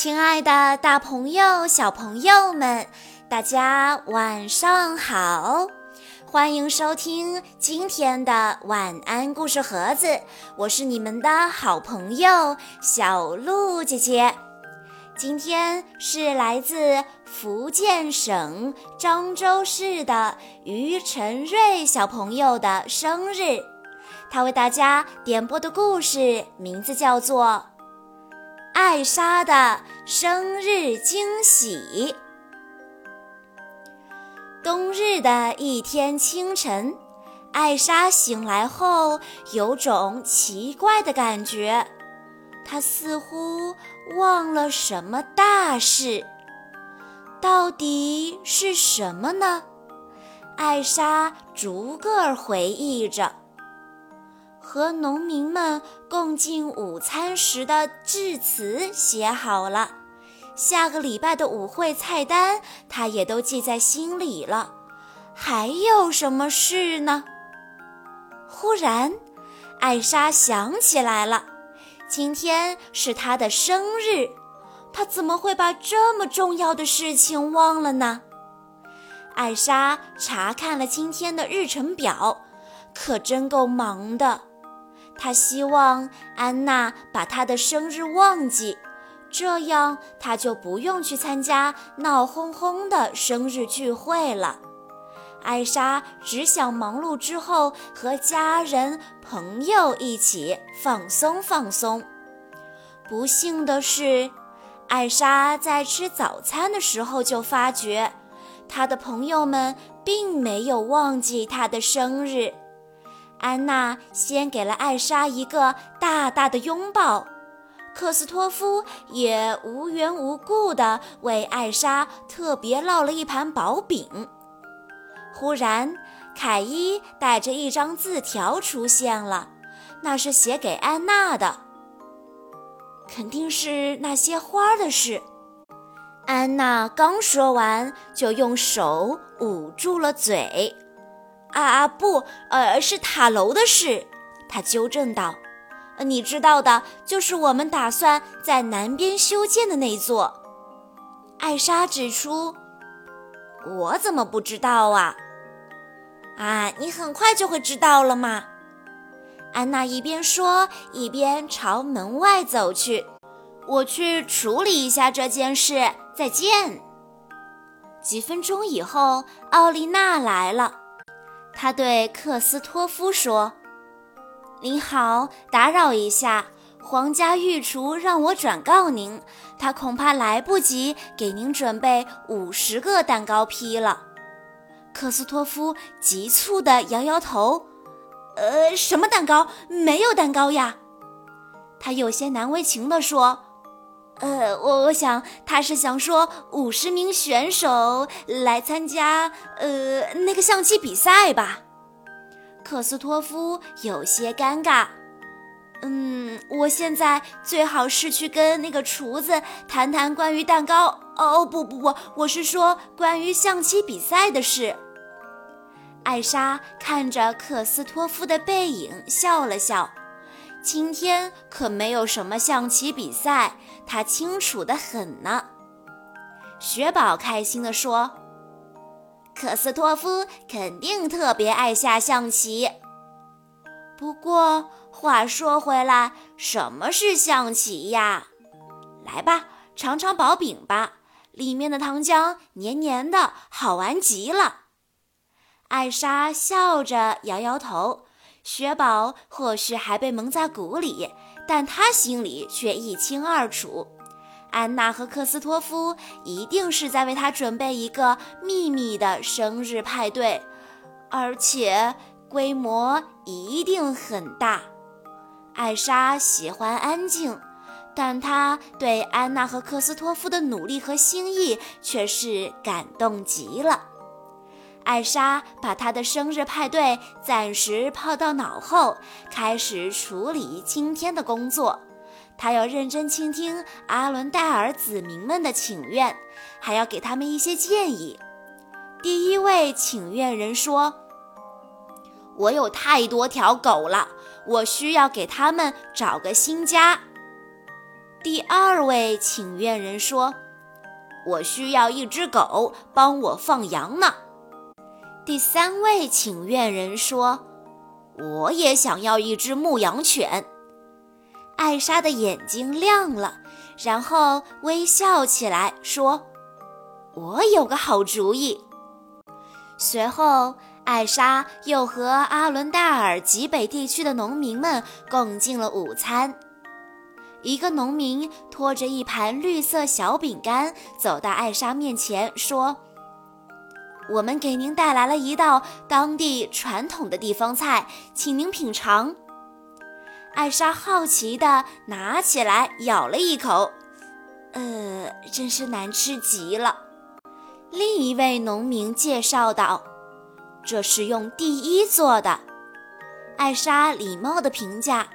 亲爱的，大朋友、小朋友们，大家晚上好！欢迎收听今天的晚安故事盒子，我是你们的好朋友小鹿姐姐。今天是来自福建省漳州市的于晨瑞小朋友的生日，他为大家点播的故事名字叫做。艾莎的生日惊喜。冬日的一天清晨，艾莎醒来后有种奇怪的感觉，她似乎忘了什么大事。到底是什么呢？艾莎逐个回忆着。和农民们共进午餐时的致辞写好了，下个礼拜的舞会菜单他也都记在心里了。还有什么事呢？忽然，艾莎想起来了，今天是她的生日，她怎么会把这么重要的事情忘了呢？艾莎查看了今天的日程表，可真够忙的。他希望安娜把他的生日忘记，这样他就不用去参加闹哄哄的生日聚会了。艾莎只想忙碌之后和家人朋友一起放松放松。不幸的是，艾莎在吃早餐的时候就发觉，她的朋友们并没有忘记她的生日。安娜先给了艾莎一个大大的拥抱，克斯托夫也无缘无故地为艾莎特别烙了一盘薄饼。忽然，凯伊带着一张字条出现了，那是写给安娜的，肯定是那些花的事。安娜刚说完，就用手捂住了嘴。啊啊不，呃，是塔楼的事。他纠正道：“你知道的，就是我们打算在南边修建的那座。”艾莎指出：“我怎么不知道啊？”啊，你很快就会知道了嘛。安娜一边说，一边朝门外走去。我去处理一下这件事。再见。几分钟以后，奥丽娜来了。他对克斯托夫说：“您好，打扰一下，皇家御厨让我转告您，他恐怕来不及给您准备五十个蛋糕坯了。”克斯托夫急促地摇摇头：“呃，什么蛋糕？没有蛋糕呀！”他有些难为情地说。呃，我我想他是想说五十名选手来参加呃那个象棋比赛吧。克斯托夫有些尴尬。嗯，我现在最好是去跟那个厨子谈谈关于蛋糕。哦不不不，我是说关于象棋比赛的事。艾莎看着克斯托夫的背影笑了笑。今天可没有什么象棋比赛，他清楚的很呢。雪宝开心地说：“克斯托夫肯定特别爱下象棋。不过话说回来，什么是象棋呀？来吧，尝尝薄饼吧，里面的糖浆黏黏的，好玩极了。”艾莎笑着摇摇头。雪宝或许还被蒙在鼓里，但他心里却一清二楚。安娜和克斯托夫一定是在为他准备一个秘密的生日派对，而且规模一定很大。艾莎喜欢安静，但她对安娜和克斯托夫的努力和心意却是感动极了。艾莎把她的生日派对暂时抛到脑后，开始处理今天的工作。她要认真倾听阿伦戴尔子民们的请愿，还要给他们一些建议。第一位请愿人说：“我有太多条狗了，我需要给他们找个新家。”第二位请愿人说：“我需要一只狗帮我放羊呢。”第三位请愿人说：“我也想要一只牧羊犬。”艾莎的眼睛亮了，然后微笑起来说：“我有个好主意。”随后，艾莎又和阿伦戴尔极北地区的农民们共进了午餐。一个农民拖着一盘绿色小饼干走到艾莎面前，说：“我们给您带来了一道当地传统的地方菜，请您品尝。”艾莎好奇地拿起来咬了一口，呃，真是难吃极了。另一位农民介绍道：“这是用第一做的。”艾莎礼貌地评价：“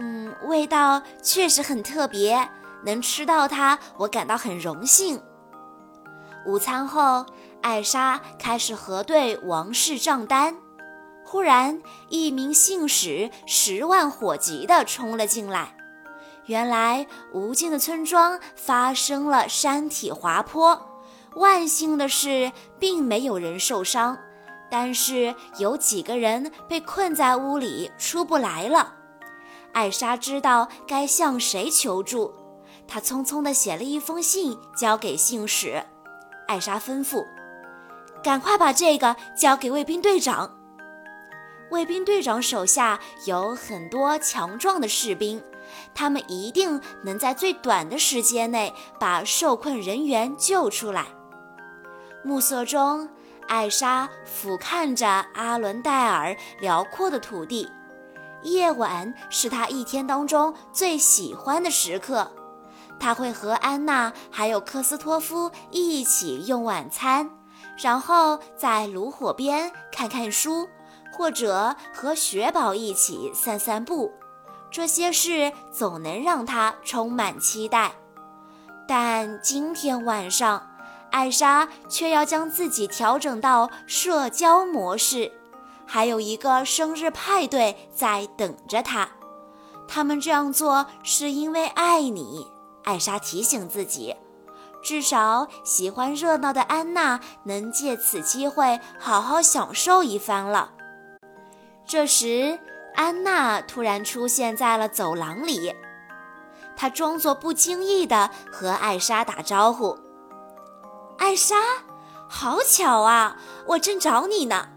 嗯，味道确实很特别，能吃到它，我感到很荣幸。”午餐后，艾莎开始核对王室账单。忽然，一名信使十万火急地冲了进来。原来，无尽的村庄发生了山体滑坡。万幸的是，并没有人受伤，但是有几个人被困在屋里出不来了。艾莎知道该向谁求助，她匆匆地写了一封信交给信使。艾莎吩咐：“赶快把这个交给卫兵队长。”卫兵队长手下有很多强壮的士兵，他们一定能在最短的时间内把受困人员救出来。暮色中，艾莎俯瞰着阿伦戴尔辽阔的土地。夜晚是她一天当中最喜欢的时刻，她会和安娜还有克斯托夫一起用晚餐，然后在炉火边看看书，或者和雪宝一起散散步。这些事总能让他充满期待。但今天晚上，艾莎却要将自己调整到社交模式，还有一个生日派对在等着她。他们这样做是因为爱你，艾莎提醒自己。至少喜欢热闹的安娜能借此机会好好享受一番了。这时，安娜突然出现在了走廊里，她装作不经意地和艾莎打招呼。艾莎，好巧啊！我正找你呢。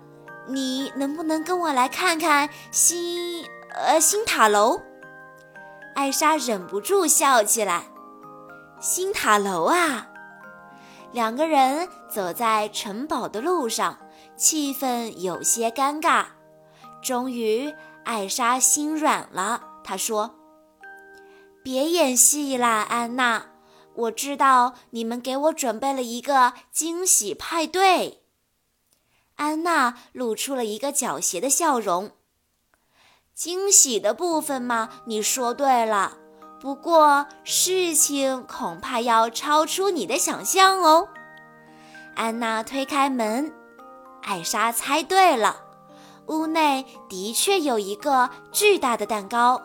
你能不能跟我来看看新呃新塔楼？艾莎忍不住笑起来。新塔楼啊！两个人走在城堡的路上，气氛有些尴尬。终于，艾莎心软了。她说：“别演戏啦，安娜。”我知道你们给我准备了一个惊喜派对。安娜露出了一个狡黠的笑容。惊喜的部分嘛，你说对了。不过事情恐怕要超出你的想象哦。安娜推开门，艾莎猜对了，屋内的确有一个巨大的蛋糕。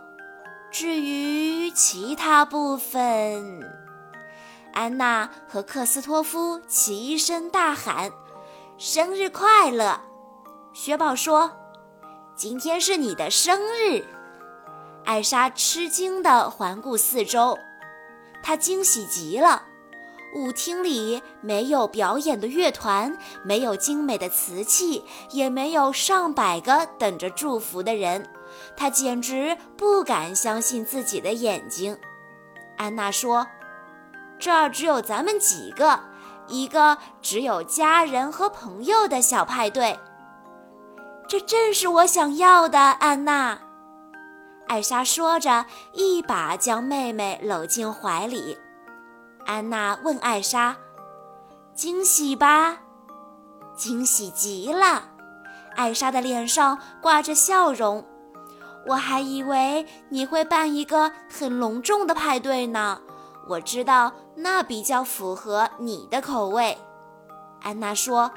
至于其他部分……安娜和克斯托夫齐声大喊：“生日快乐！”雪宝说：“今天是你的生日。”艾莎吃惊地环顾四周，她惊喜极了。舞厅里没有表演的乐团，没有精美的瓷器，也没有上百个等着祝福的人。她简直不敢相信自己的眼睛。安娜说。这儿只有咱们几个，一个只有家人和朋友的小派对。这正是我想要的，安娜。艾莎说着，一把将妹妹搂进怀里。安娜问艾莎：“惊喜吧？”“惊喜极了。”艾莎的脸上挂着笑容。“我还以为你会办一个很隆重的派对呢。”我知道那比较符合你的口味，安娜说。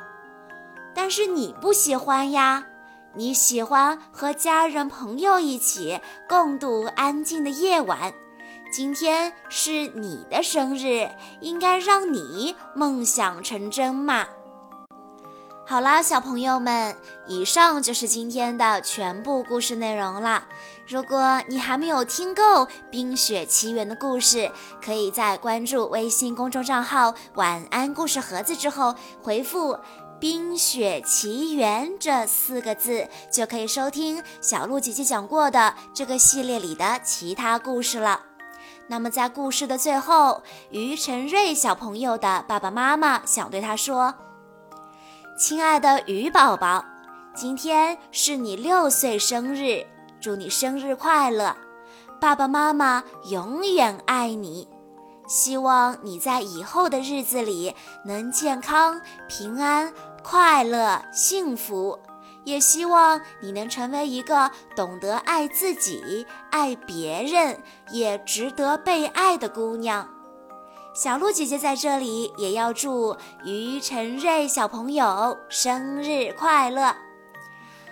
但是你不喜欢呀，你喜欢和家人朋友一起共度安静的夜晚，今天是你的生日，应该让你梦想成真嘛。好啦，小朋友们，以上就是今天的全部故事内容了。如果你还没有听够《冰雪奇缘》的故事，可以在关注微信公众账号“晚安故事盒子”之后，回复“冰雪奇缘”这四个字，就可以收听小鹿姐姐讲过的这个系列里的其他故事了。那么在故事的最后，于晨瑞小朋友的爸爸妈妈想对他说。亲爱的于宝宝，今天是你六岁生日，祝你生日快乐！爸爸妈妈永远爱你，希望你在以后的日子里能健康、平安、快乐、幸福，也希望你能成为一个懂得爱自己、爱别人，也值得被爱的姑娘。小鹿姐姐在这里也要祝于晨瑞小朋友生日快乐！